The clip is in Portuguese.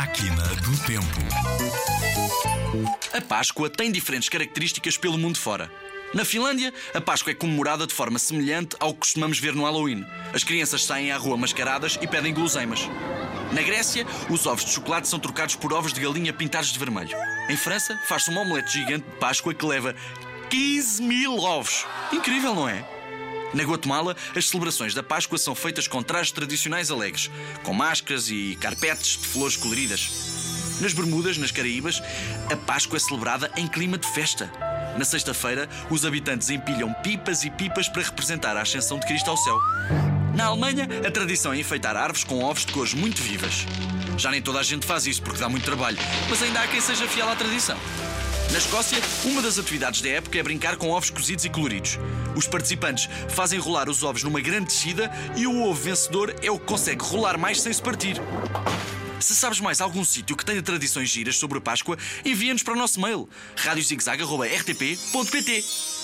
Máquina do Tempo. A Páscoa tem diferentes características pelo mundo fora. Na Finlândia, a Páscoa é comemorada de forma semelhante ao que costumamos ver no Halloween. As crianças saem à rua mascaradas e pedem guloseimas. Na Grécia, os ovos de chocolate são trocados por ovos de galinha pintados de vermelho. Em França, faz-se uma omelete gigante de Páscoa que leva 15 mil ovos. Incrível, não é? Na Guatemala, as celebrações da Páscoa são feitas com trajes tradicionais alegres, com máscaras e carpetes de flores coloridas. Nas Bermudas, nas Caraíbas, a Páscoa é celebrada em clima de festa. Na sexta-feira, os habitantes empilham pipas e pipas para representar a ascensão de Cristo ao céu. Na Alemanha, a tradição é enfeitar árvores com ovos de cores muito vivas. Já nem toda a gente faz isso porque dá muito trabalho, mas ainda há quem seja fiel à tradição. Na Escócia, uma das atividades da época é brincar com ovos cozidos e coloridos. Os participantes fazem rolar os ovos numa grande descida e o ovo vencedor é o que consegue rolar mais sem se partir. Se sabes mais algum sítio que tenha tradições giras sobre a Páscoa, envia-nos para o nosso mail radiozigzag.rtp.pt